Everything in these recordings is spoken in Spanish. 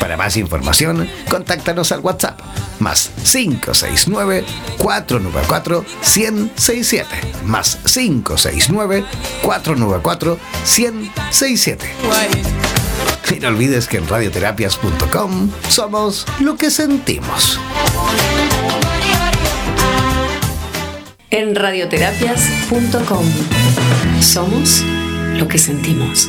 Para más información, contáctanos al WhatsApp más 569-494-1067 más 569-494-1067. Y no olvides que en radioterapias.com somos lo que sentimos. En radioterapias.com somos lo que sentimos.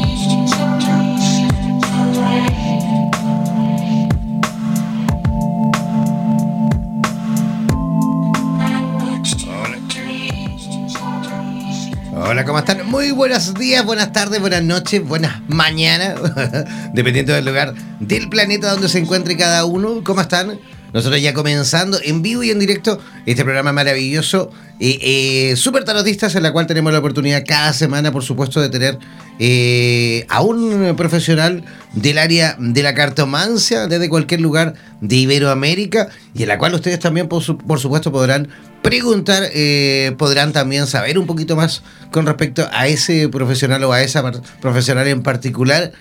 Hola, ¿cómo están? Muy buenos días, buenas tardes, buenas noches, buenas mañanas, dependiendo del lugar del planeta donde se encuentre cada uno. ¿Cómo están? Nosotros ya comenzando en vivo y en directo este programa maravilloso, eh, eh, Super Tarotistas, en la cual tenemos la oportunidad cada semana, por supuesto, de tener eh, a un profesional del área de la cartomancia desde cualquier lugar de Iberoamérica y en la cual ustedes también, por, supuesto, podrán preguntar, eh, podrán también saber un poquito más con respecto a ese profesional o a esa profesional en particular.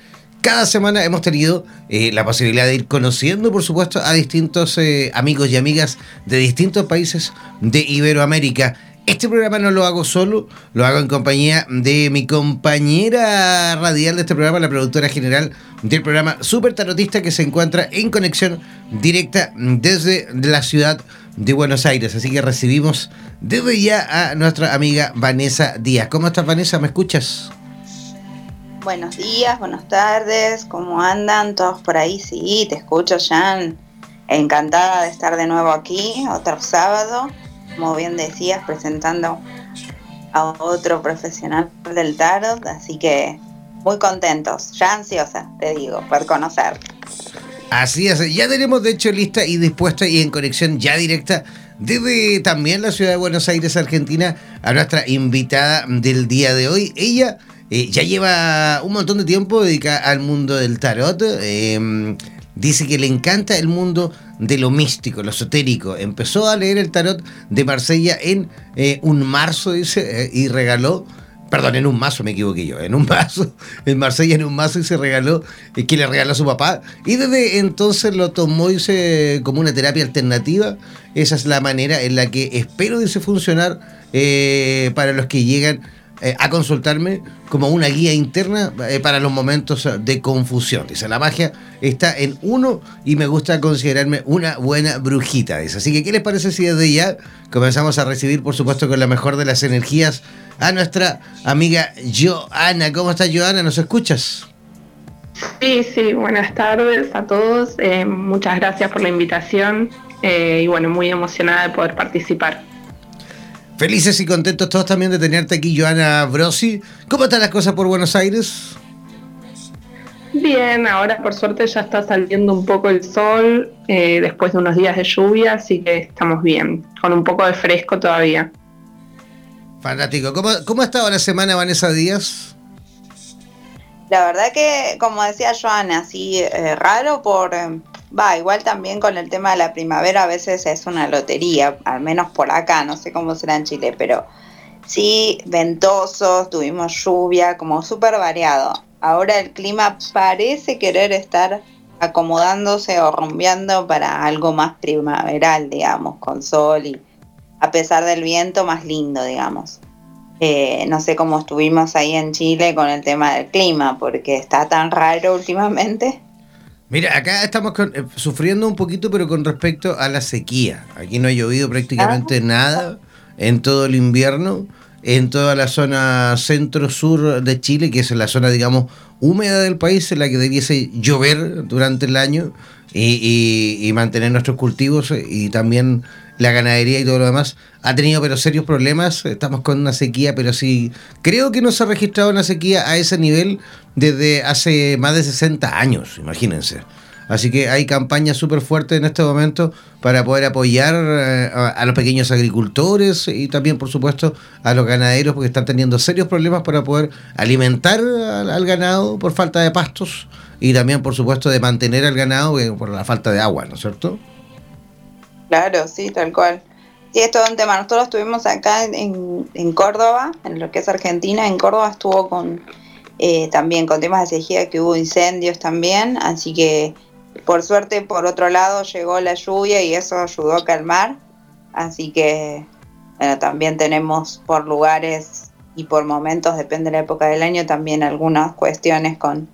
Cada semana hemos tenido eh, la posibilidad de ir conociendo, por supuesto, a distintos eh, amigos y amigas de distintos países de Iberoamérica. Este programa no lo hago solo, lo hago en compañía de mi compañera radial de este programa, la productora general del programa Super Tarotista, que se encuentra en conexión directa desde la ciudad de Buenos Aires. Así que recibimos desde ya a nuestra amiga Vanessa Díaz. ¿Cómo estás, Vanessa? ¿Me escuchas? Buenos días, buenas tardes, ¿cómo andan todos por ahí? Sí, te escucho, Jan. Encantada de estar de nuevo aquí, otro sábado, como bien decías, presentando a otro profesional del tarot, así que muy contentos, ya ansiosa, te digo, por conocer. Así es, ya tenemos de hecho lista y dispuesta y en conexión ya directa desde también la ciudad de Buenos Aires, Argentina, a nuestra invitada del día de hoy. Ella eh, ya lleva un montón de tiempo dedicada al mundo del tarot. Em, dice que le encanta el mundo de lo místico, lo esotérico. Empezó a leer el tarot de Marsella en eh, un marzo, dice, eh, y regaló Perdón, en un mazo me equivoqué yo. En un mazo, en Marsella en un mazo y se regaló, que le regaló a su papá. Y desde entonces lo tomó dice, como una terapia alternativa. Esa es la manera en la que espero dice funcionar para los que llegan eh, a consultarme como una guía interna eh, para los momentos de confusión. Dice, la magia está en uno y me gusta considerarme una buena brujita. Dice. Así que, ¿qué les parece si desde ya comenzamos a recibir, por supuesto, con la mejor de las energías a nuestra amiga Joana? ¿Cómo estás, Joana? ¿Nos escuchas? Sí, sí, buenas tardes a todos. Eh, muchas gracias por la invitación y bueno, muy emocionada de poder participar. Felices y contentos todos también de tenerte aquí, Joana Brosi. ¿Cómo están las cosas por Buenos Aires? Bien, ahora por suerte ya está saliendo un poco el sol eh, después de unos días de lluvia, así que estamos bien, con un poco de fresco todavía. Fanático. ¿Cómo, cómo ha estado la semana, Vanessa Díaz? La verdad que, como decía Joana, así eh, raro por... Va, igual también con el tema de la primavera a veces es una lotería, al menos por acá, no sé cómo será en Chile, pero sí, ventosos, tuvimos lluvia, como súper variado ahora el clima parece querer estar acomodándose o rumbeando para algo más primaveral, digamos, con sol y a pesar del viento más lindo, digamos. Eh, no sé cómo estuvimos ahí en Chile con el tema del clima, porque está tan raro últimamente. Mira, acá estamos eh, sufriendo un poquito, pero con respecto a la sequía. Aquí no ha llovido prácticamente ah. nada en todo el invierno en toda la zona centro-sur de Chile, que es la zona, digamos, húmeda del país, en la que debiese llover durante el año y, mantener nuestros cultivos y también la ganadería y todo lo demás. Ha tenido pero serios problemas, estamos con una sequía, pero sí, creo que no se ha registrado una sequía a ese nivel desde hace más de 60 años, imagínense. Así que hay campañas súper fuertes en este momento para poder apoyar eh, a, los pequeños agricultores y también, por supuesto, a los ganaderos porque están teniendo serios problemas para poder alimentar al, ganado por falta de pastos y también, por supuesto, de mantener al ganado eh, por la falta de agua, ¿no es cierto? Claro, sí, tal cual. Sí, es todo un tema. Nosotros estuvimos acá en, en Córdoba, en lo que es Argentina. En Córdoba estuvo con eh, también con temas de sequía, que hubo incendios también. Así que por suerte, por otro lado, llegó la lluvia y eso ayudó a calmar. Así que, bueno, también tenemos por lugares y por momentos, depende de la época del año, también algunas cuestiones con,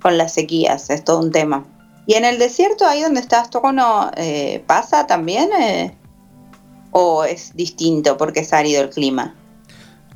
con las sequías. Es todo un tema. ¿Y en el desierto, ahí donde estás tú, no eh, pasa también? Eh, ¿O es distinto porque es árido el clima?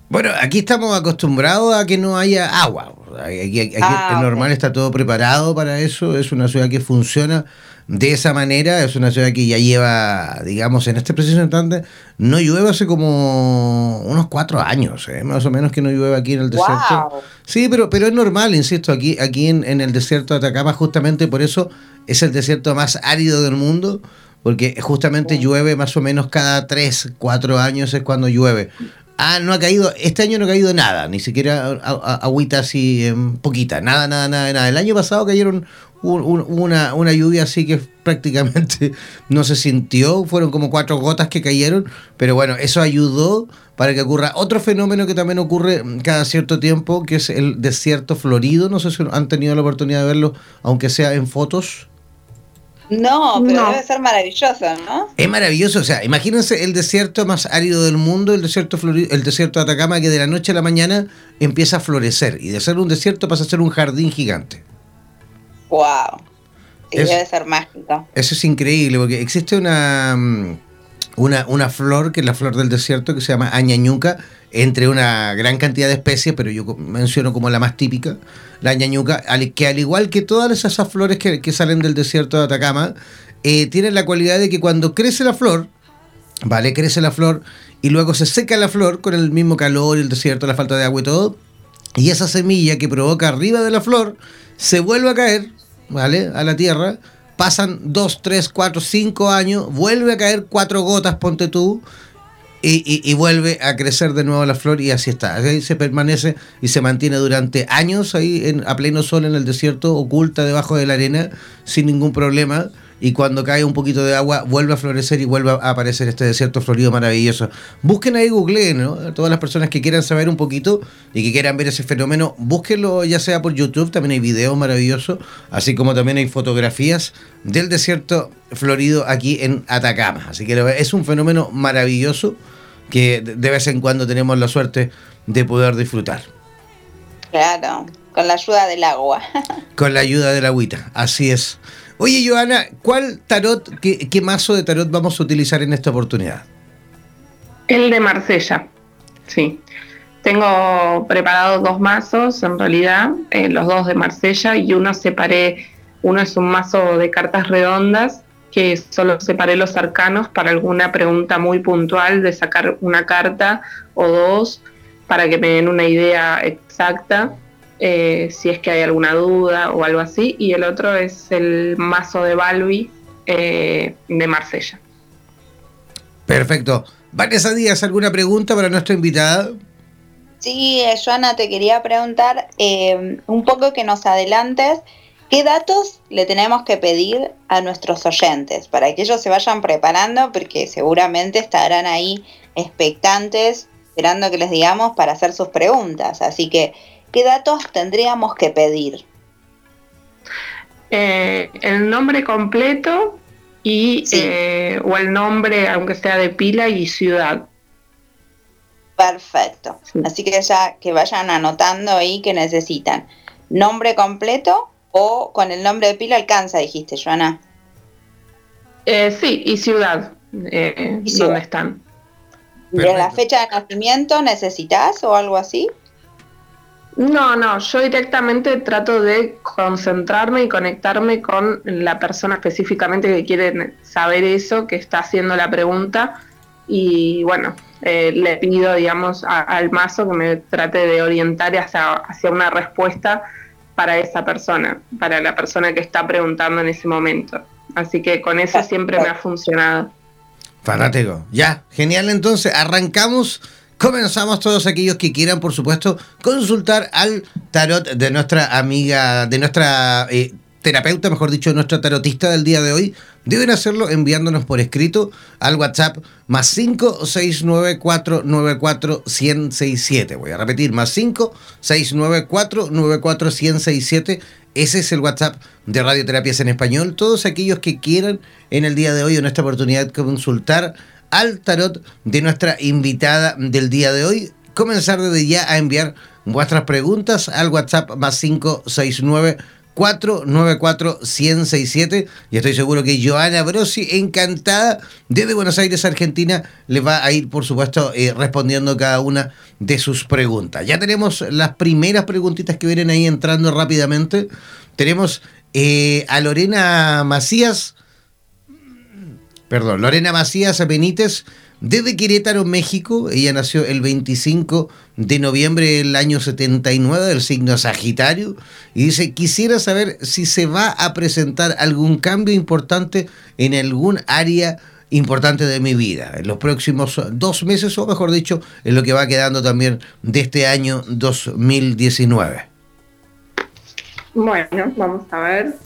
Bueno, aquí estamos acostumbrados a que no haya agua. Aquí, aquí ah, normal está todo preparado para eso. Es una ciudad que funciona de esa manera. Es una ciudad que ya lleva, digamos, en este preciso instante, no llueve hace como unos cuatro años, ¿eh? más o menos que no llueve aquí en el desierto. Sí, pero, pero es normal, insisto, aquí, aquí en, en el desierto de Atacama, justamente por eso es el desierto más árido del mundo porque justamente llueve más o menos cada tres, cuatro años es cuando llueve. Ah, no ha caído, este año no ha caído nada, ni siquiera agüita así em, poquita, nada, nada, nada, nada. El año pasado cayeron una, una lluvia así que prácticamente no se sintió, fueron como cuatro gotas que cayeron, pero bueno, eso ayudó para que ocurra otro fenómeno que también ocurre cada cierto tiempo, que es el desierto florido, no sé si han tenido la oportunidad de verlo, aunque sea en fotos. No, pero debe ser maravilloso, ¿no? Es maravilloso, o sea, imagínense el desierto más árido del mundo, el desierto el desierto de Atacama, que de la noche a la mañana empieza a florecer y de ser un desierto pasa a ser un jardín gigante. Wow. debe ser mágico. Eso es increíble, porque existe una, mm, una, una flor, que es la flor del desierto, que se llama añañuca, entre una gran cantidad de especies, pero yo menciono como la más típica, la ñañuca, que al igual que todas esas flores que, salen del desierto de Atacama, eh, tienen la cualidad de que cuando crece la flor, ¿vale? Crece la flor y luego se seca la flor con el mismo calor, el desierto, la falta de agua y todo, y esa semilla que provoca arriba de la flor se vuelve a caer, ¿vale? A la tierra, pasan 2, 3, 4, 5 años, vuelve a caer cuatro gotas, ponte tú, y, vuelve a crecer de nuevo la flor y así está. Ahí se permanece y se mantiene durante años ahí en, a pleno sol en el desierto, oculta debajo de la arena, sin ningún problema. Y cuando cae un poquito de agua, vuelve a florecer y vuelve a aparecer este desierto florido maravilloso. Busquen ahí Google, ¿no? Todas las personas que quieran saber un poquito y que quieran ver ese fenómeno, búsquenlo ya sea por YouTube, también hay videos maravillosos, así como también hay fotografías del desierto florido aquí en Atacama. Así que es un fenómeno maravilloso que de vez en cuando tenemos la suerte de poder disfrutar. Claro, con la ayuda del agua. con la ayuda del agüita, así es. Oye, Joana, ¿cuál tarot, qué, qué, mazo de tarot vamos a utilizar en esta oportunidad? El de Marsella, sí. Tengo preparados dos mazos, en realidad, eh, los dos de Marsella, y uno separé, uno es un mazo de cartas redondas que solo separé los arcanos para alguna pregunta muy puntual de sacar una carta o dos para que me den una idea exacta. Eh, si es que hay alguna duda o algo así, y el otro es el mazo de Balbi eh, de Marsella. Perfecto. Vanessa Díaz, ¿alguna pregunta para nuestra invitada? Sí, eh, Joana, te quería preguntar un poco que nos adelantes. ¿Qué datos le tenemos que pedir a nuestros oyentes para que ellos se vayan preparando? Porque seguramente estarán ahí expectantes, esperando que les digamos para hacer sus preguntas. Así que, ¿qué datos tendríamos que pedir? Eh, el nombre completo y eh, o el nombre, aunque sea de pila y ciudad. Perfecto. Así que ya que vayan anotando ahí que necesitan. Nombre completo o con el nombre de pila alcanza, dijiste, Joana. Eh, sí, y ciudad. Eh, ¿Dónde están? ¿De la fecha de nacimiento necesitas o algo así? No, no, yo directamente trato de concentrarme y conectarme con la persona específicamente que quiere saber eso, que está haciendo la pregunta. Y bueno, eh, le pido, digamos, al mazo que me trate de orientar hacia, hacia una respuesta para esa persona, para la persona que está preguntando en ese momento. Así que con eso siempre me ha funcionado. Fanático. Ya, genial entonces. Arrancamos Comenzamos todos aquellos que quieran, por supuesto, consultar al tarot de nuestra amiga, de nuestra eh, terapeuta, mejor dicho, nuestra tarotista del día de hoy. Deben hacerlo enviándonos por escrito al WhatsApp más 569494167. Voy a repetir, más 569494167. Ese es el WhatsApp de Radioterapias en Español. Todos aquellos que quieran en el día de hoy, en esta oportunidad, consultar al tarot de nuestra invitada del día de hoy. Comenzar desde ya a enviar vuestras preguntas al WhatsApp más 569 494 1067 y estoy seguro que Joana Brosi, encantada desde Buenos Aires, Argentina, le va a ir, por supuesto, eh, respondiendo cada una de sus preguntas. Ya tenemos las primeras preguntitas que vienen ahí entrando rápidamente. Tenemos eh, a Lorena Macías perdón, Lorena Macías Benítez, desde Querétaro, México. Ella nació el 25 de noviembre del año 79 del signo Sagitario y dice, quisiera saber si se va a presentar algún cambio importante en algún área importante de mi vida en los próximos dos meses o mejor dicho en lo que va quedando también de este año 2019. Bueno, vamos a ver.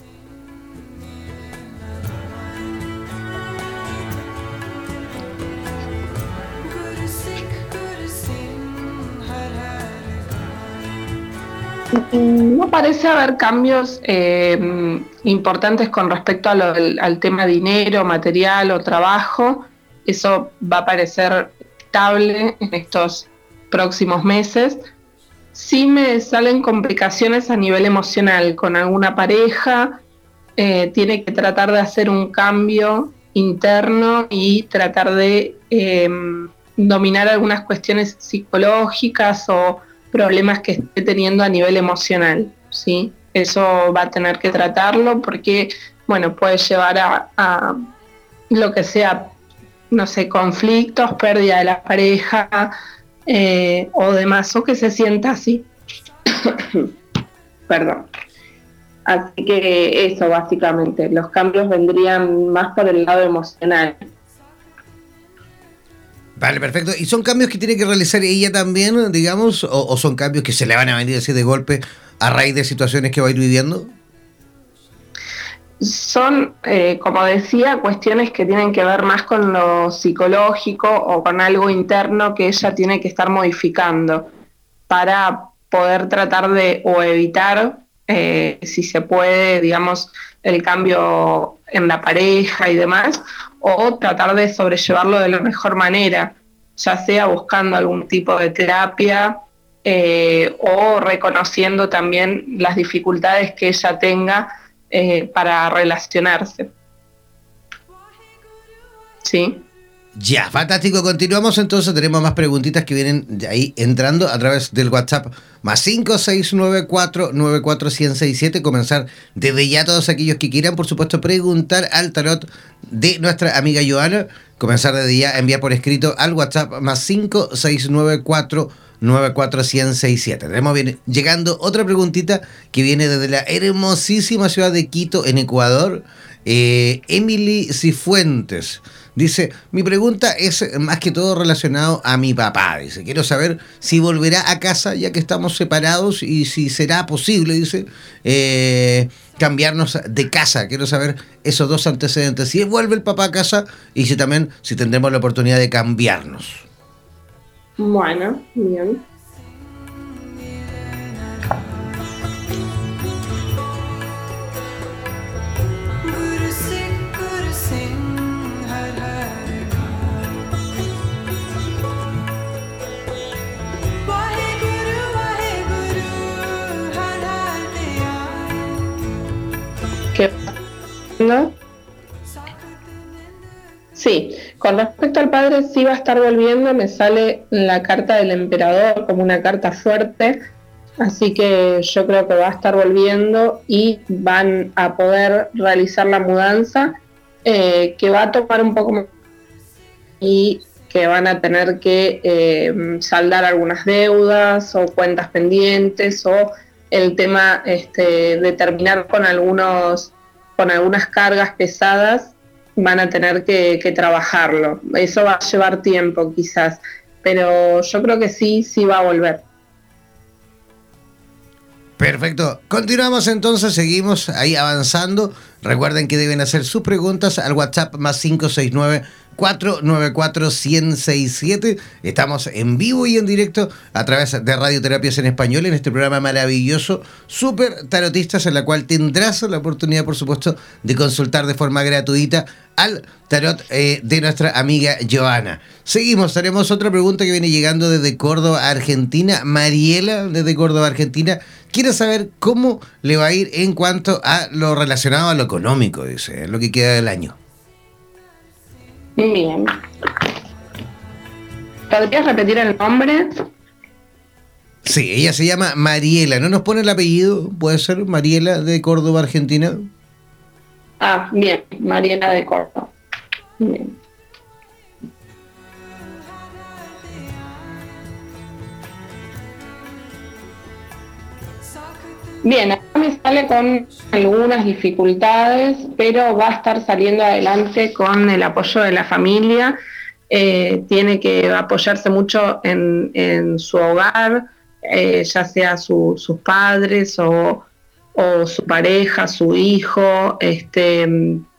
No parece haber cambios eh, importantes con respecto al tema dinero, material o trabajo. Eso va a parecer estable en estos próximos meses. Sí me salen complicaciones a nivel emocional con alguna pareja. Eh, tiene que tratar de hacer un cambio interno y tratar de em, dominar algunas cuestiones psicológicas o problemas que esté teniendo a nivel emocional, ¿sí? Eso va a tener que tratarlo porque, bueno, puede llevar a, lo que sea, no sé, conflictos, pérdida de la pareja eh, o demás, o que se sienta así. Perdón. Así que eso básicamente, los cambios vendrían más por el lado emocional. Vale, perfecto. ¿Y son cambios que tiene que realizar ella también, digamos, o, son cambios que se le van a venir así de golpe a raíz de situaciones que va a ir viviendo? Son, eh, como decía, cuestiones que tienen que ver más con lo psicológico o con algo interno que ella tiene que estar modificando para poder tratar de o evitar, eh, si se puede, digamos, el cambio en la pareja y demás, o tratar de sobrellevarlo de la mejor manera, ya sea buscando algún tipo de terapia eh, o reconociendo también las dificultades que ella tenga eh, para relacionarse. ¿Sí? Ya, fantástico. Continuamos entonces. Tenemos más preguntitas que vienen de ahí entrando a través del WhatsApp más 569494167. Comenzar desde ya todos aquellos que quieran, por supuesto, preguntar al tarot de nuestra amiga Joana. Comenzar desde ya a enviar por escrito al WhatsApp más 569494167. 94167. Tenemos bien, llegando otra preguntita que viene desde la hermosísima ciudad de Quito, en Ecuador. Eh, Emily Cifuentes. Dice, mi pregunta es más que todo relacionado a mi papá. Dice, quiero saber si volverá a casa ya que estamos separados y si será posible, dice, eh, cambiarnos de casa. Quiero saber esos dos antecedentes. Si vuelve el papá a casa y si también, si tendremos la oportunidad de cambiarnos. Bueno, bien. Sí, con respecto al padre sí va a estar volviendo, me sale la carta del emperador como una carta fuerte, así que yo creo que va a estar volviendo y van a poder realizar la mudanza, eh, que va a tomar un poco más y que van a tener que eh, saldar algunas deudas o cuentas pendientes o el tema este, de terminar con algunos con algunas cargas pesadas van a tener que, trabajarlo. Eso va a llevar tiempo quizás, pero yo creo que sí, sí va a volver. Perfecto. Continuamos entonces, seguimos ahí avanzando. Recuerden que deben hacer sus preguntas al WhatsApp más 569 494-1067. Estamos en vivo y en directo a través de Radioterapias en Español en este programa maravilloso, Super Tarotistas, en la cual tendrás la oportunidad, por supuesto, de consultar de forma gratuita al tarot eh, de nuestra amiga Joana. Seguimos, tenemos otra pregunta que viene llegando desde Córdoba, Argentina. Mariela, desde Córdoba, Argentina, quiere saber cómo le va a ir en cuanto a lo relacionado a lo económico, dice, lo que queda del año. Bien. ¿Podrías repetir el nombre? Sí, ella se llama Mariela. ¿No nos pone el apellido? ¿Puede ser Mariela de Córdoba, Argentina? Ah, bien, Mariela de Córdoba. Bien. Bien, acá me sale con algunas dificultades, pero va a estar saliendo adelante con el apoyo de la familia. Eh, tiene que apoyarse mucho en, su hogar, eh, ya sea sus padres o, su pareja, su hijo. Este,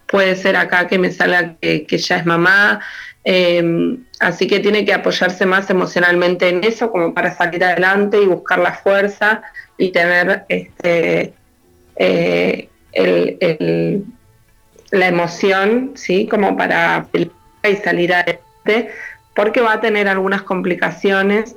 puede ser acá que me salga que, ya es mamá. Eh, así que tiene que apoyarse más emocionalmente en eso como para salir adelante y buscar la fuerza y tener este, eh, la emoción, ¿sí? Como para y salir adelante, porque va a tener algunas complicaciones.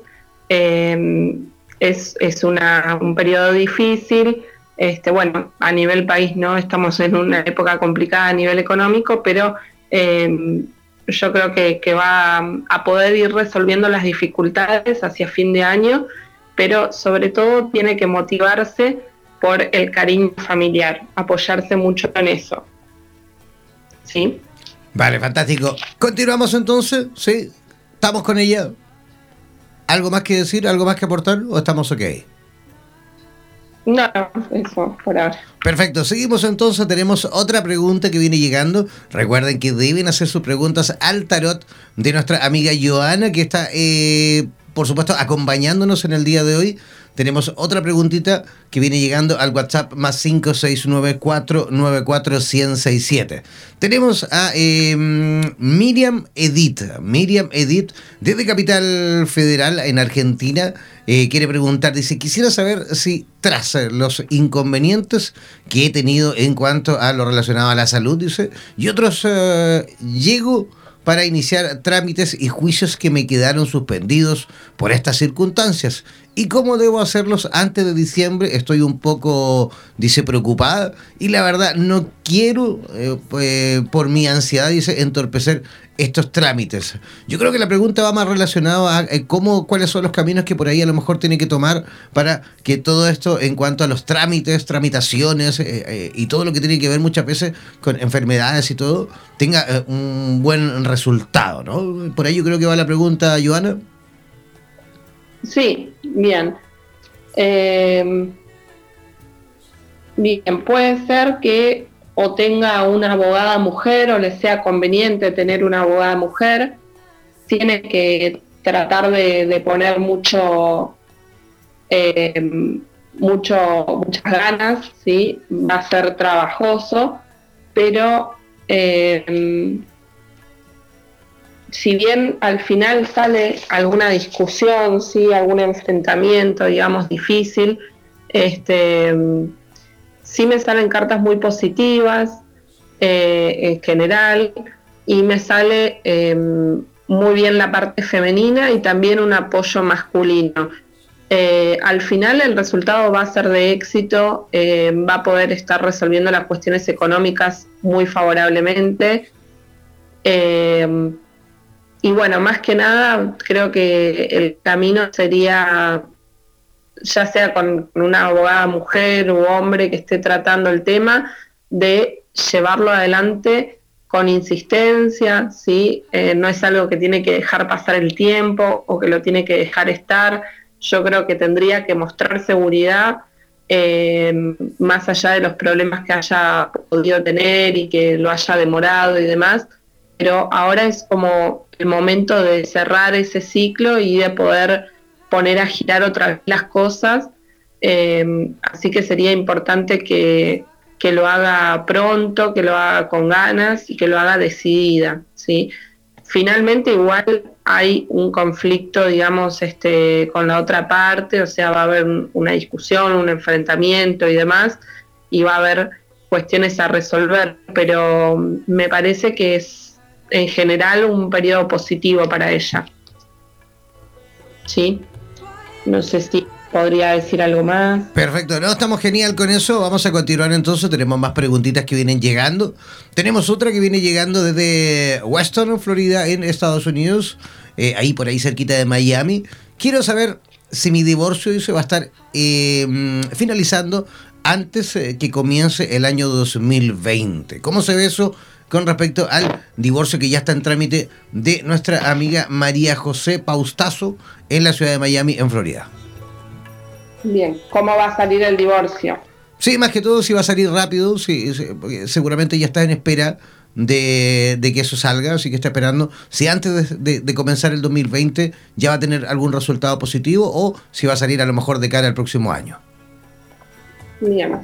Eh, es, un periodo difícil. Este, bueno, a nivel país no estamos en una época complicada a nivel económico, pero eh, yo creo que, que, va a poder ir resolviendo las dificultades hacia fin de año pero sobre todo tiene que motivarse por el cariño familiar, apoyarse mucho en eso. ¿Sí? Vale, fantástico. Continuamos entonces, ¿sí? ¿Estamos con ella? ¿Algo más que decir, algo más que aportar o estamos ok? No, eso, por ahora. Perfecto, seguimos entonces, tenemos otra pregunta que viene llegando. Recuerden que deben hacer sus preguntas al tarot de nuestra amiga Joana, que está eh, por supuesto, acompañándonos en el día de hoy. Tenemos otra preguntita que viene llegando al WhatsApp más 569494167. Tenemos a em, Miriam Edith. Miriam Edith, desde Capital Federal en Argentina, eh, quiere preguntar, dice, quisiera saber si tras los inconvenientes que he tenido en cuanto a lo relacionado a la salud, dice, y otros, eh, llego para iniciar trámites y juicios que me quedaron suspendidos por estas circunstancias. ¿Y cómo debo hacerlos antes de diciembre? Estoy un poco, dice, preocupada y la verdad no quiero, eh, eh, por mi ansiedad, dice, entorpecer estos trámites. Yo creo que la pregunta va más relacionada a eh, cómo, cuáles son los caminos que por ahí a lo mejor tiene que tomar para que todo esto en cuanto a los trámites, tramitaciones y todo lo que tiene que ver muchas veces con enfermedades y todo, tenga un buen resultado, ¿no? Por ahí yo creo que va la pregunta, Joana. Sí, bien. Eh, bien, puede ser que o tenga una abogada mujer o le sea conveniente tener una abogada mujer. Tiene que tratar de, poner mucho, eh, mucho, muchas ganas, ¿sí? va a ser trabajoso, pero eh, si bien al final sale alguna discusión, ¿sí? algún enfrentamiento, digamos, difícil, este, sí me salen cartas muy positivas eh, en general y me sale em, muy bien la parte femenina y también un apoyo masculino. Eh, al final el resultado va a ser de éxito, em, va a poder estar resolviendo las cuestiones económicas muy favorablemente. Em, y bueno, más que nada, creo que el camino sería, ya sea con una abogada mujer u hombre que esté tratando el tema, de llevarlo adelante con insistencia, ¿sí? Eh, no es algo que tiene que dejar pasar el tiempo o que lo tiene que dejar estar. Yo creo que tendría que mostrar seguridad eh, más allá de los problemas que haya podido tener y que lo haya demorado y demás, pero ahora es como el momento de cerrar ese ciclo y de poder poner a girar otra vez las cosas. Eh, así que sería importante que, lo haga pronto, que lo haga con ganas y que lo haga decidida. ¿sí? Finalmente igual hay un conflicto, digamos, este, con la otra parte, o sea, va a haber una discusión, un enfrentamiento y demás, y va a haber cuestiones a resolver, pero me parece que es en general un periodo positivo para ella. ¿Sí? No sé si podría decir algo más. Perfecto, no, estamos genial con eso. Vamos a continuar entonces. Tenemos más preguntitas que vienen llegando. Tenemos otra que viene llegando desde Weston, Florida, en Estados Unidos. Eh, ahí por ahí cerquita de Miami. Quiero saber si mi divorcio se va a estar eh, finalizando antes eh, que comience el año 2020. ¿Cómo se ve eso? Con respecto al divorcio que ya está en trámite de nuestra amiga María José Paustazo en la ciudad de Miami, en Florida. Bien, ¿cómo va a salir el divorcio? Sí, más que todo si va a salir rápido, sí, seguramente ya está en espera de, que eso salga, así que está esperando si antes de, comenzar el 2020 ya va a tener algún resultado positivo o si va a salir a lo mejor de cara al próximo año. Bien.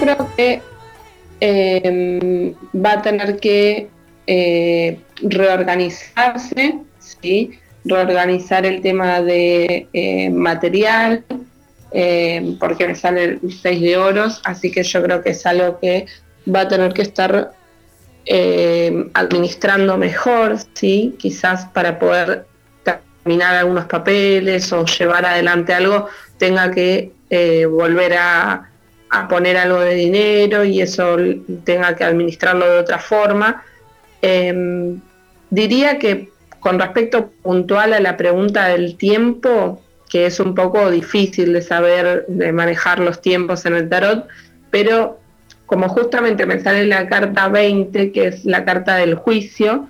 Creo que em, va a tener que eh, reorganizarse, ¿sí? reorganizar el tema de eh, material, em, porque me sale el 6 de oros, así que yo creo que es algo que va a tener que estar em, administrando mejor, ¿sí? quizás para poder terminar algunos papeles o llevar adelante algo, tenga que eh, volver a a poner algo de dinero y eso tenga que administrarlo de otra forma. Em, diría que con respecto puntual a la pregunta del tiempo, que es un poco difícil de saber, de manejar los tiempos en el tarot, pero como justamente me sale la carta 20, que es la carta del juicio,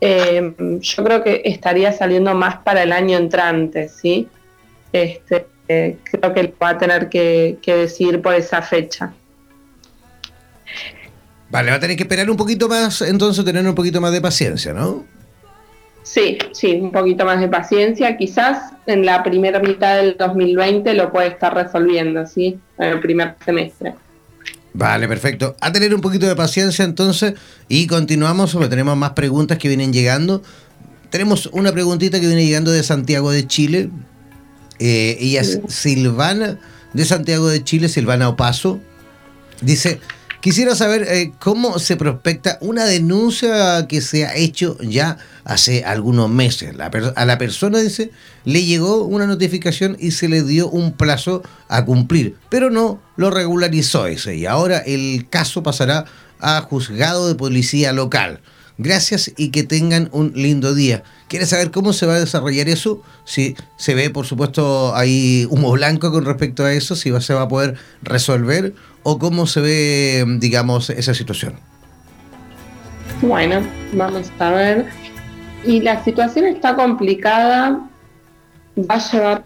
em, yo creo que estaría saliendo más para el año entrante, ¿sí? Este, creo que va a tener que, decir por esa fecha. Vale, va a tener que esperar un poquito más, entonces tener un poquito más de paciencia, ¿no? Sí, sí, un poquito más de paciencia. Quizás en la primera mitad del 2020 lo puede estar resolviendo, ¿sí? En el primer semestre. Vale, perfecto. A tener un poquito de paciencia entonces y continuamos, porque tenemos más preguntas que vienen llegando. Tenemos una preguntita que viene llegando de Santiago de Chile. Eh, ella es Silvana de Santiago de Chile, Silvana Opaso. Dice, quisiera saber eh, cómo se prospecta una denuncia que se ha hecho ya hace algunos meses. a la persona, dice, le llegó una notificación y se le dio un plazo a cumplir, pero no lo regularizó ese. Y ahora el caso pasará a juzgado de policía local. Gracias y que tengan un lindo día. ¿Quieres saber cómo se va a desarrollar eso? Si se ve, por supuesto, ahí humo blanco con respecto a eso, si se va a poder resolver o cómo se ve, digamos, esa situación. Bueno, vamos a ver. Y la situación está complicada, va a llevar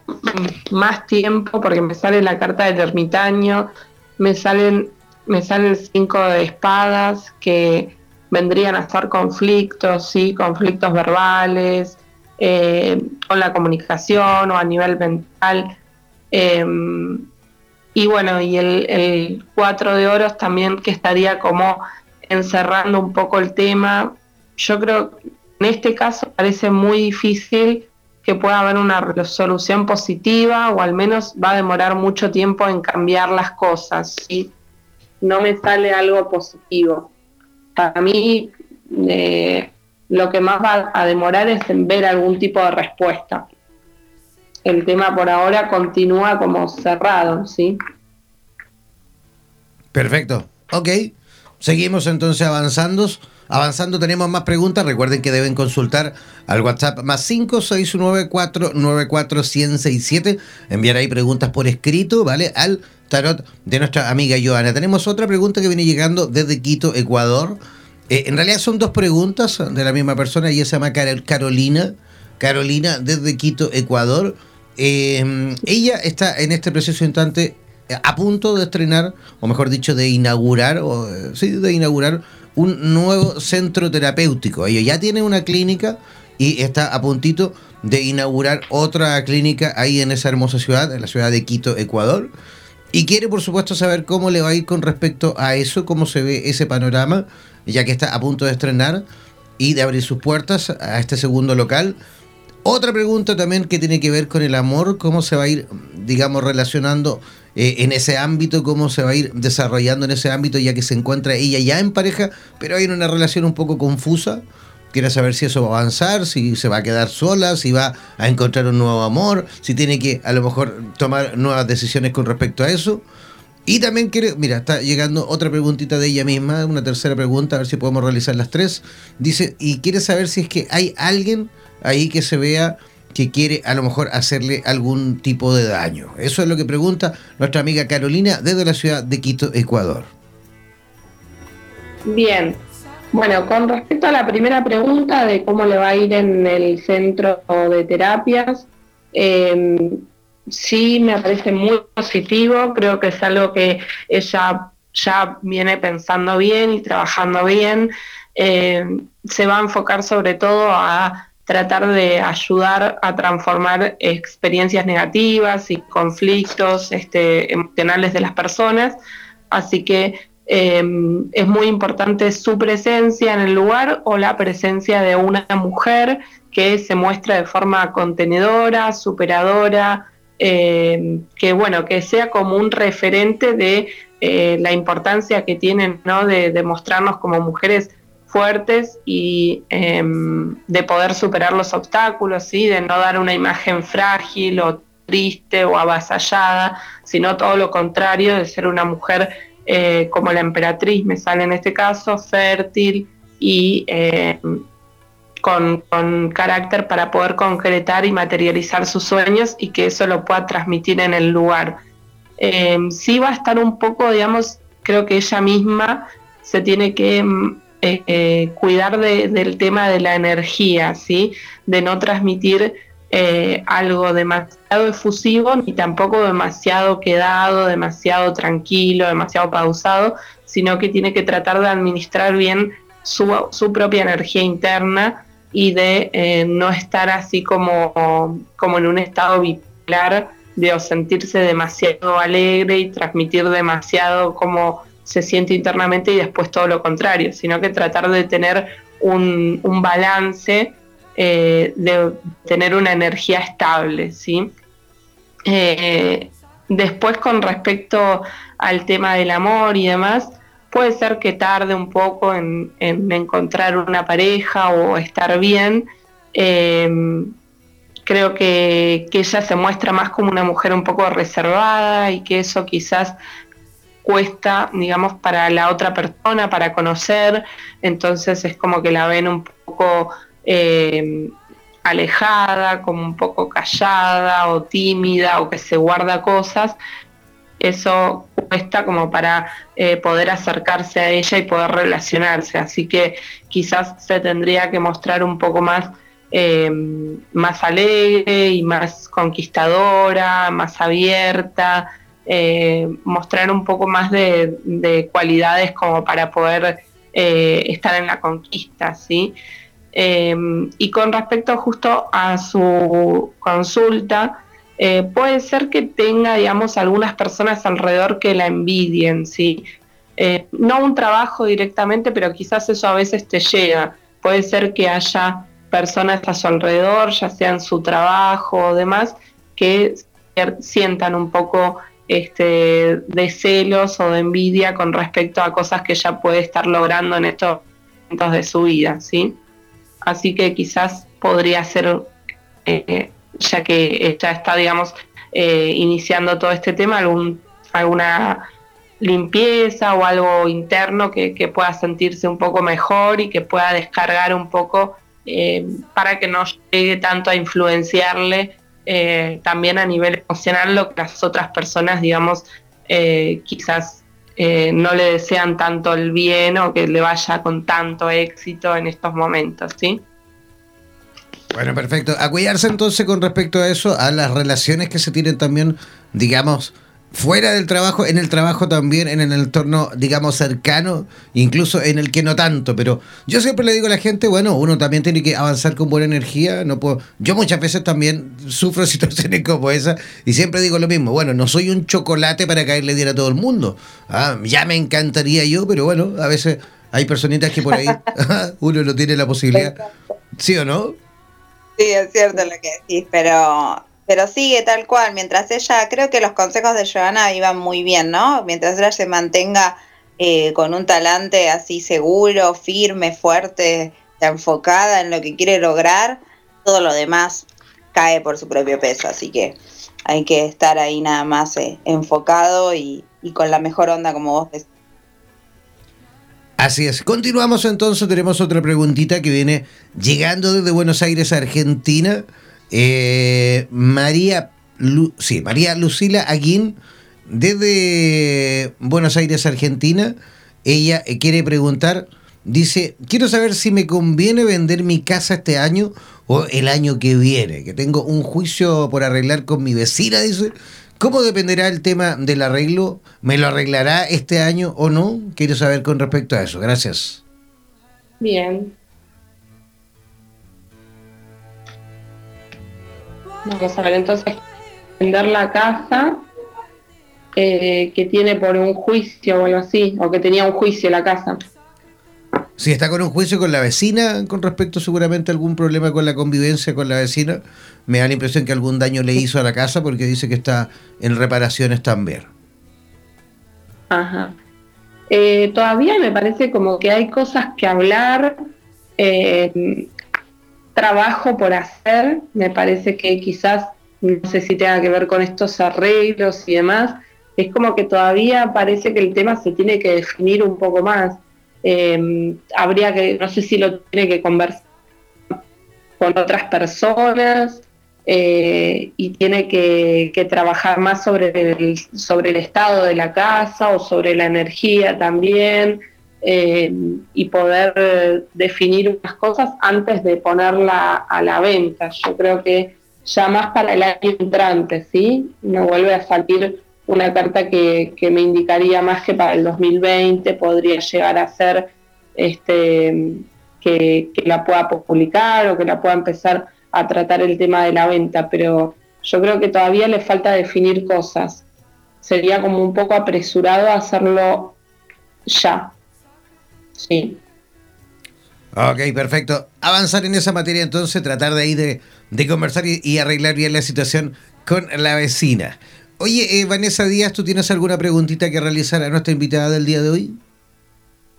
más tiempo porque me sale la carta del ermitaño, me salen me sale el 5 de espadas que vendrían a estar conflictos, sí, conflictos verbales, eh, con la comunicación o a nivel mental. Em, y bueno, y el, 4 de oros también que estaría como encerrando un poco el tema. Yo creo que en este caso parece muy difícil que pueda haber una resolución positiva o al menos va a demorar mucho tiempo en cambiar las cosas. ¿sí? No me sale algo positivo. Para mí eh, lo que más va a demorar es en ver algún tipo de respuesta. El tema por ahora continúa como cerrado, ¿sí? Perfecto. Ok. Seguimos entonces avanzando. Avanzando, tenemos más preguntas. Recuerden que deben consultar al WhatsApp más 569494167. Enviar ahí preguntas por escrito, ¿vale? Al tarot de nuestra amiga Joana. Tenemos otra pregunta que viene llegando desde Quito, Ecuador. Eh, en realidad son dos preguntas de la misma persona. Ella se llama Carolina. Carolina desde Quito, Ecuador. Eh, ella está en este preciso instante a punto de estrenar, o mejor dicho, de inaugurar, o, sí, de inaugurar un nuevo centro terapéutico. Ella ya tiene una clínica y está a puntito de inaugurar otra clínica ahí en esa hermosa ciudad, en la ciudad de Quito, Ecuador. Y quiere, por supuesto, saber cómo le va a ir con respecto a eso, cómo se ve ese panorama, ya que está a punto de estrenar y de abrir sus puertas a este segundo local. Otra pregunta también que tiene que ver con el amor, cómo se va a ir, digamos, relacionando eh, en ese ámbito, cómo se va a ir desarrollando en ese ámbito, ya que se encuentra ella ya en pareja, pero hay una relación un poco confusa. Quiere saber si eso va a avanzar, si se va a quedar sola, si va a encontrar un nuevo amor, si tiene que a lo mejor tomar nuevas decisiones con respecto a eso. Y también quiere, mira, está llegando otra preguntita de ella misma, una tercera pregunta, a ver si podemos realizar las tres. Dice, y quiere saber si es que hay alguien ahí que se vea que quiere a lo mejor hacerle algún tipo de daño. Eso es lo que pregunta nuestra amiga Carolina desde la ciudad de Quito, Ecuador. Bien, bueno, con respecto a la primera pregunta de cómo le va a ir en el centro de terapias, em, sí me parece muy positivo, creo que es algo que ella ya viene pensando bien y trabajando bien. Em, se va a enfocar sobre todo a tratar de ayudar a transformar experiencias negativas y conflictos este, emocionales de las personas. Así que em, es muy importante su presencia en el lugar o la presencia de una mujer que se muestra de forma contenedora, superadora, em, que bueno, que sea como un referente de eh, la importancia que tienen ¿no? de, mostrarnos como mujeres fuertes y em, de poder superar los obstáculos, ¿sí? de no dar una imagen frágil o triste o avasallada, sino todo lo contrario, de ser una mujer eh, como la emperatriz, me sale en este caso, fértil y em, con, carácter para poder concretar y materializar sus sueños y que eso lo pueda transmitir en el lugar. Em, sí va a estar un poco, digamos, creo que ella misma se tiene que eh, eh, cuidar del tema de la energía, ¿sí? de no transmitir eh, algo demasiado efusivo ni tampoco demasiado quedado, demasiado tranquilo, demasiado pausado, sino que tiene que tratar de administrar bien su, su propia energía interna y de no estar así como, como en un estado bipolar de sentirse demasiado alegre y transmitir demasiado como se siente internamente y después todo lo contrario, sino que tratar de tener un, balance, eh, de tener una energía estable, ¿sí? Eh, después con respecto al tema del amor y demás, puede ser que tarde un poco en, encontrar una pareja o estar bien. Eh, creo que, que, ella se muestra más como una mujer un poco reservada y que eso quizás cuesta, digamos, para la otra persona, para conocer, entonces es como que la ven un poco eh, alejada, como un poco callada o tímida o que se guarda cosas, eso cuesta como para eh, poder acercarse a ella y poder relacionarse. Así que quizás se tendría que mostrar un poco más, eh, más alegre y más conquistadora, más abierta, mostrar un poco más de, cualidades como para poder estar en la conquista, ¿sí? Y con respecto justo a su consulta, eh, puede ser que tenga, digamos, algunas personas alrededor que la envidien, ¿sí? Eh, no un trabajo directamente, pero quizás eso a veces te llega. Puede ser que haya personas a su alrededor, ya sea en su trabajo o demás, que sientan un poco este, de celos o de envidia con respecto a cosas que ya puede estar logrando en estos momentos de su vida, ¿sí? Así que quizás podría ser eh, ya que ya está, digamos, eh, iniciando todo este tema, alguna limpieza o algo interno que, pueda sentirse un poco mejor y que pueda descargar un poco eh, para que no llegue tanto a influenciarle también a nivel emocional lo que las otras personas, digamos, quizás no le desean tanto el bien o que le vaya con tanto éxito en estos momentos, ¿sí? Bueno, perfecto. A cuidarse entonces con respecto a eso, a las relaciones que se tienen también, digamos, fuera del trabajo, en el trabajo también, en el entorno, digamos, cercano, incluso en el que no tanto. Pero yo siempre le digo a la gente, bueno, uno también tiene que avanzar con buena energía. No puedo, yo muchas veces también sufro situaciones como esa y siempre digo lo mismo. Bueno, no soy un chocolate para caerle bien a todo el mundo. Ah, ya me encantaría yo, pero bueno, a veces hay personitas que por ahí uno no tiene la posibilidad. ¿Sí o no? Sí, es cierto lo que decís, pero, pero sigue tal cual. Mientras ella, creo que los consejos de Joana iban muy bien, ¿no? Mientras ella se mantenga eh, con un talante así seguro, firme, fuerte, enfocada en lo que quiere lograr, todo lo demás cae por su propio peso. Así que hay que estar ahí nada más eh, enfocado y, y con la mejor onda, como vos decís. Así es. Continuamos entonces. Tenemos otra preguntita que viene llegando desde Buenos Aires, Argentina. Eh, María, sí, María Lucila Aguín, desde Buenos Aires, Argentina. Ella eh, quiere preguntar, dice, quiero saber si me conviene vender mi casa este año o el año que viene, que tengo un juicio por arreglar con mi vecina, dice, ¿Cómo dependerá el tema del arreglo? ¿Me lo arreglará este año o no? Quiero saber con respecto a eso. Gracias. Bien. Vamos a ver, entonces, vender la casa eh, que tiene por un juicio o algo así, o que tenía un juicio la casa. Si está con un juicio con la vecina, con respecto seguramente a algún problema con la convivencia con la vecina, me da la impresión que algún daño le hizo a la casa porque dice que está en reparaciones también. Ajá. Eh, todavía me parece como que hay cosas que hablar, eh, trabajo por hacer, me parece que quizás, no sé si tenga que ver con estos arreglos y demás, es como que todavía parece que el tema se tiene que definir un poco más. Eh, habría que, no sé si lo tiene que conversar con otras personas eh, y tiene que, trabajar más sobre el, sobre el estado de la casa o sobre la energía también eh, y poder definir unas cosas antes de ponerla a la venta. Yo creo que ya más para el año entrante, ¿sí? No vuelve a salir una carta que, me indicaría más que para el 2020 podría llegar a ser este, que, la pueda publicar o que la pueda empezar a tratar el tema de la venta, pero yo creo que todavía le falta definir cosas. Sería como un poco apresurado hacerlo ya. Sí. Ok, perfecto. Avanzar en esa materia entonces, tratar de ahí de, conversar y arreglar bien la situación con la vecina. Oye, eh, Vanessa Díaz, ¿tú tienes alguna preguntita que realizar a nuestra invitada del día de hoy?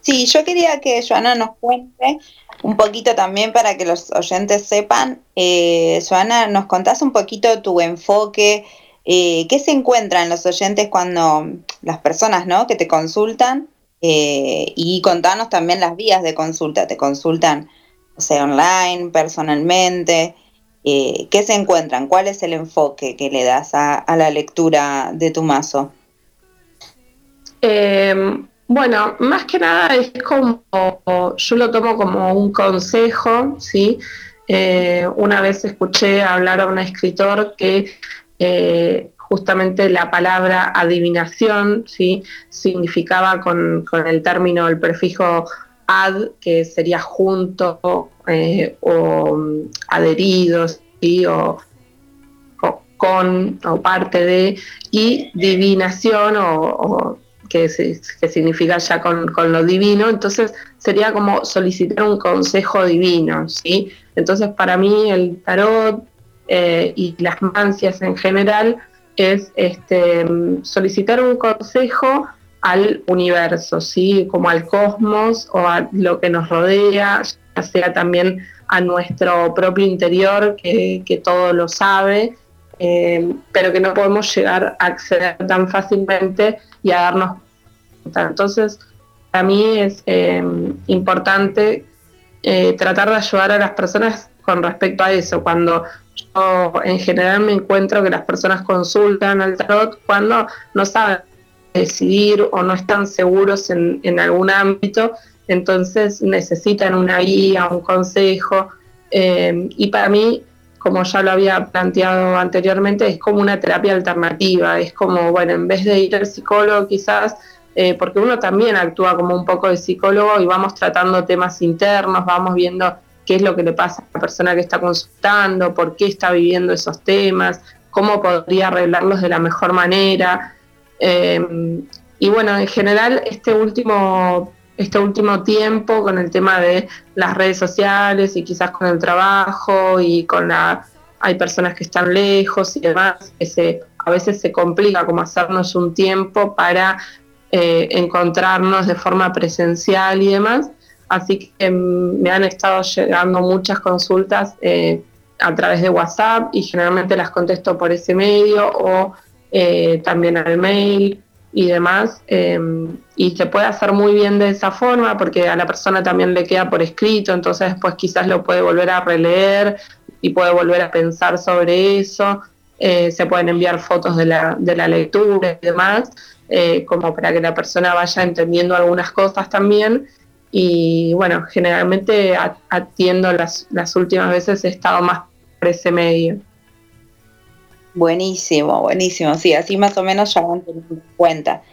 Sí, yo quería que Joana nos cuente un poquito también para que los oyentes sepan. Eh, Joana, ¿nos contás un poquito tu enfoque Eh, ¿Qué se encuentran los oyentes cuando las personas ¿no? que te consultan? Eh, y contanos también las vías de consulta. ¿Te consultan, o sea, online, personalmente? Eh, ¿Qué se encuentran? ¿Cuál es el enfoque que le das a, la lectura de tu mazo? Em, bueno, más que nada es como, yo lo tomo como un consejo, ¿sí? una vez escuché hablar a un escritor que eh, justamente la palabra adivinación, ¿sí? significaba con, el término, el prefijo ad, que sería junto eh, o mm, adheridos, o, con o parte de, y divinación o, que, significa ya con, con, lo divino, entonces sería como solicitar un consejo divino, ¿sí? Entonces para mí el tarot eh, y las mancias en general es este, solicitar un consejo al universo, ¿sí? como al cosmos o a lo que nos rodea, ya sea también a nuestro propio interior, que, todo lo sabe, eh, pero que no podemos llegar a acceder tan fácilmente y a darnos cuenta. Entonces, para mí es eh, importante tratar de ayudar a las personas con respecto a eso. Cuando yo en general me encuentro que las personas consultan al tarot cuando no saben decidir o no están seguros en, algún ámbito, entonces necesitan una guía, un consejo. Eh, y para mí, como ya lo había planteado anteriormente, es como una terapia alternativa, es como, bueno, en vez de ir al psicólogo quizás, eh, porque uno también actúa como un poco de psicólogo y vamos tratando temas internos, vamos viendo qué es lo que le pasa a la persona que está consultando, por qué está viviendo esos temas, cómo podría arreglarlos de la mejor manera. Eh, y bueno, en general este último, este último tiempo con el tema de las redes sociales y quizás con el trabajo y con la... Hay personas que están lejos y demás, que a veces se complica como hacernos un tiempo para eh, encontrarnos de forma presencial y demás. Así que me han estado llegando muchas consultas eh, a través de WhatsApp y generalmente las contesto por ese medio o eh, también al mail y demás. Em, y se puede hacer muy bien de esa forma porque a la persona también le queda por escrito, entonces después quizás lo puede volver a releer y puede volver a pensar sobre eso. Eh, se pueden enviar fotos de la, de la lectura y demás, como para que la persona vaya entendiendo algunas cosas también y bueno, generalmente atiendo las, las últimas veces he estado más por ese medio. Buenísimo, buenísimo, sí, así más o menos ya van teniendo en cuenta.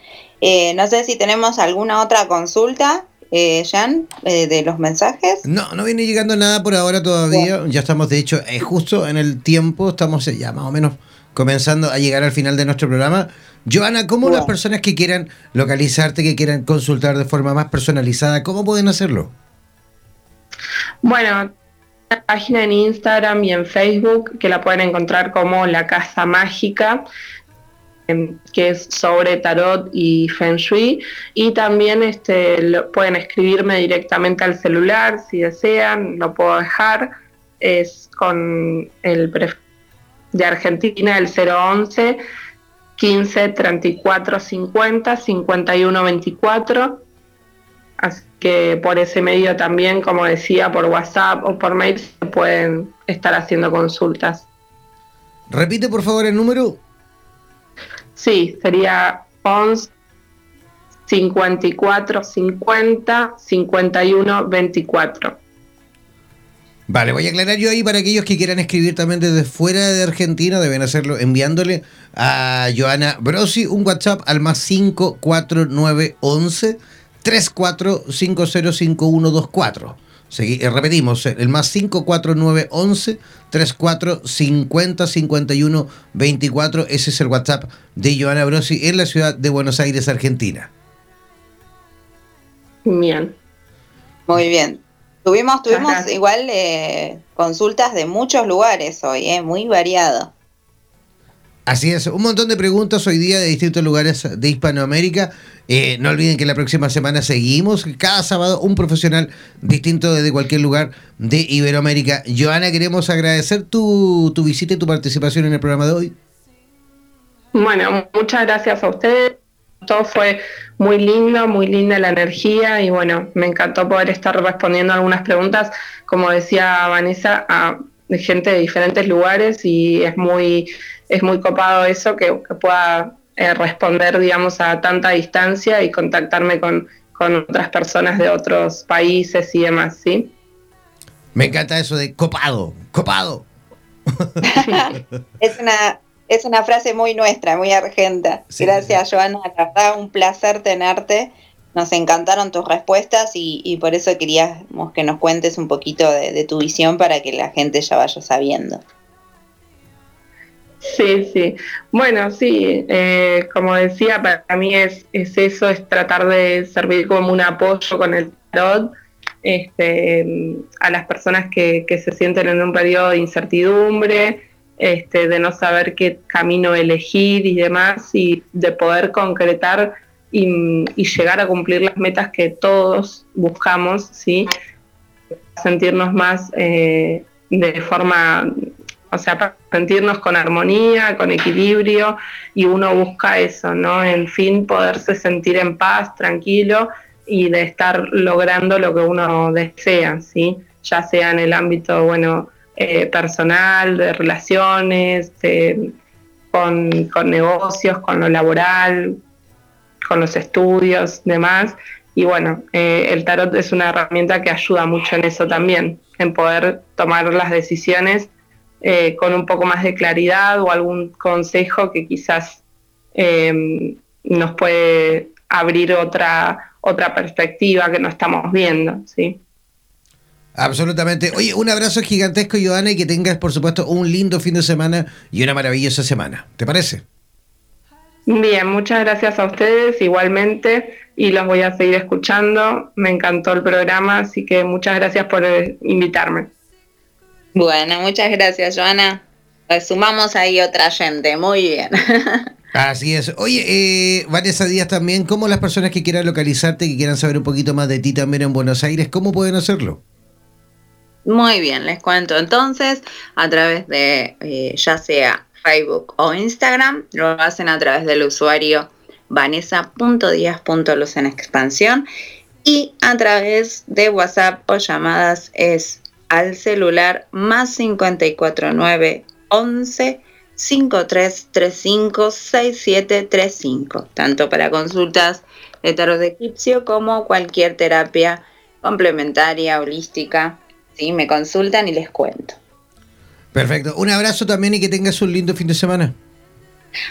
Eh, no sé si tenemos alguna otra consulta, eh, Jan, eh, de los mensajes. No, no viene llegando nada por ahora todavía. Ya estamos, de hecho, eh, justo en el tiempo, estamos ya más o menos comenzando a llegar al final de nuestro programa. Joana, ¿cómo las personas que quieran localizarte, que quieran consultar de forma más personalizada, cómo pueden hacerlo? Bueno, página en Instagram y en Facebook que la pueden encontrar como La Casa Mágica em, que es sobre tarot y feng shui y también este pueden escribirme directamente al celular si desean, lo puedo dejar es con el de Argentina el 011 15 34 50 51 24. Así que por ese medio también, como decía, por WhatsApp o por mail se pueden estar haciendo consultas. Repite por favor el número. Sí, sería 11 54 50 51 24. Vale, voy a aclarar yo ahí para aquellos que quieran escribir también desde fuera de Argentina, deben hacerlo enviándole a Joana Brosi un WhatsApp al más 54911 34505124. Segui eh, repetimos, el más 54911 3450 51 24. Ese es el WhatsApp de Joana Brosi en la ciudad de Buenos Aires, Argentina. Bien. Muy bien. Tuvimos, tuvimos igual eh, consultas de muchos lugares hoy, eh, muy variado. Así es, un montón de preguntas hoy día de distintos lugares de Hispanoamérica. Eh, no olviden que la próxima semana seguimos, cada sábado un profesional distinto desde cualquier lugar de Iberoamérica. Joana, queremos agradecer tu, tu visita y tu participación en el programa de hoy. Bueno, muchas gracias a ustedes. Todo fue muy lindo, muy linda la energía y bueno, me encantó poder estar respondiendo algunas preguntas, como decía Vanessa, a gente de diferentes lugares y es muy, es muy copado eso que, pueda eh, responder, digamos, a tanta distancia y contactarme con, con otras personas de otros países y demás, ¿sí? Me encanta eso de copado, copado. es una es una frase muy nuestra, muy argenta. Gracias, Joana. La verdad, un placer tenerte. Nos encantaron tus respuestas y, por eso queríamos que nos cuentes un poquito de, tu visión para que la gente ya vaya sabiendo. Sí, sí. Bueno, sí, eh, como decía, para mí es, es eso, es tratar de servir como un apoyo con el tarot este, a las personas que, que se sienten en un periodo de incertidumbre, este, de no saber qué camino elegir y demás, y de poder concretar y, llegar a cumplir las metas que todos buscamos, ¿sí? sentirnos más eh, de forma, o sea, sentirnos con armonía, con equilibrio, y uno busca eso, ¿no? En fin, poderse sentir en paz, tranquilo, y de estar logrando lo que uno desea, ¿sí? Ya sea en el ámbito, bueno, eh, personal, de relaciones, con, negocios, con lo laboral, con los estudios, demás. Y bueno, eh, el tarot es una herramienta que ayuda mucho en eso también, en poder tomar las decisiones eh, con un poco más de claridad o algún consejo que quizás nos puede abrir otra, otra perspectiva que no estamos viendo, ¿sí? Absolutamente. Oye, un abrazo gigantesco, Joana, y que tengas, por supuesto, un lindo fin de semana y una maravillosa semana. ¿Te parece? Bien, muchas gracias a ustedes igualmente y los voy a seguir escuchando. Me encantó el programa, así que muchas gracias por eh, invitarme. Bueno, muchas gracias, Joana. Sumamos ahí otra gente, muy bien. Así es. Oye, eh, Vanessa Díaz también, ¿cómo las personas que quieran localizarte, que quieran saber un poquito más de ti también en Buenos Aires, cómo pueden hacerlo? Muy bien, les cuento. Entonces a través de eh, ya sea Facebook o Instagram, lo hacen a través del usuario vanessa.díaz.luz en expansión y a través de WhatsApp o llamadas es al celular más 549 11 5335 6735, tanto para consultas de tarot de egipcio como cualquier terapia complementaria, holística ¿sí? Me consultan y les cuento. Perfecto. Un abrazo también y que tengas un lindo fin de semana.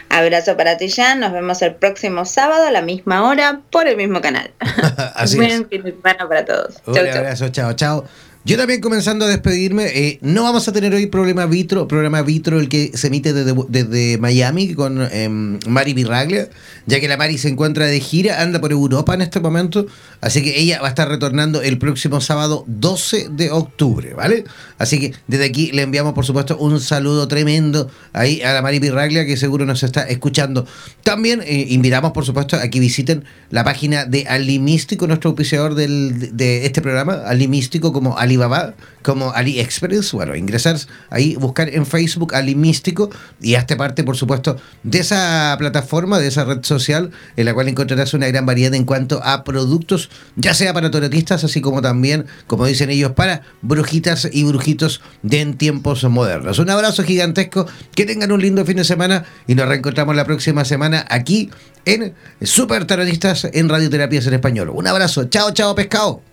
Abrazo para ti, Jan. Nos vemos el próximo sábado a la misma hora por el mismo canal. Así Buen fin de semana para todos. Un abrazo, chao, chao. Yo también comenzando a despedirme, eh, no vamos a tener hoy programa Vitro, programa Vitro el que se emite desde, Miami con em, Mari Virraglia, ya que la Mari se encuentra de gira, anda por Europa en este momento, así que ella va a estar retornando el próximo sábado 12 de octubre, ¿vale? Así que desde aquí le enviamos por supuesto un saludo tremendo ahí a la Mari Virraglia que seguro nos está escuchando. También eh, invitamos por supuesto a que visiten la página de Ali Místico, nuestro auspiciador de este programa, Ali Místico como Ali Alibaba como AliExpress. Bueno, ingresar ahí, buscar en Facebook Ali Místico y hazte parte, por supuesto, de esa plataforma, de esa red social, en la cual encontrarás una gran variedad en cuanto a productos, ya sea para toretistas, así como también, como dicen ellos, para brujitas y brujitos de en tiempos modernos. Un abrazo gigantesco, que tengan un lindo fin de semana y nos reencontramos la próxima semana aquí en Super Tarotistas en Radioterapias en Español. Un abrazo, chao, chao, pescado.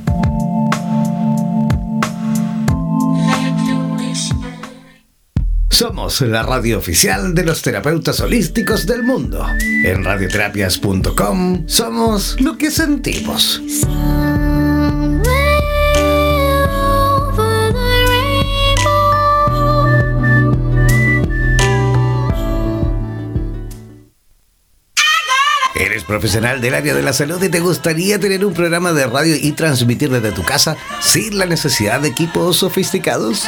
Somos la radio oficial de los terapeutas holísticos del mundo. En radioterapias.com somos lo que sentimos. ¿Eres profesional del área de la salud y te gustaría tener un programa de radio y transmitir desde tu casa sin la necesidad de equipos sofisticados?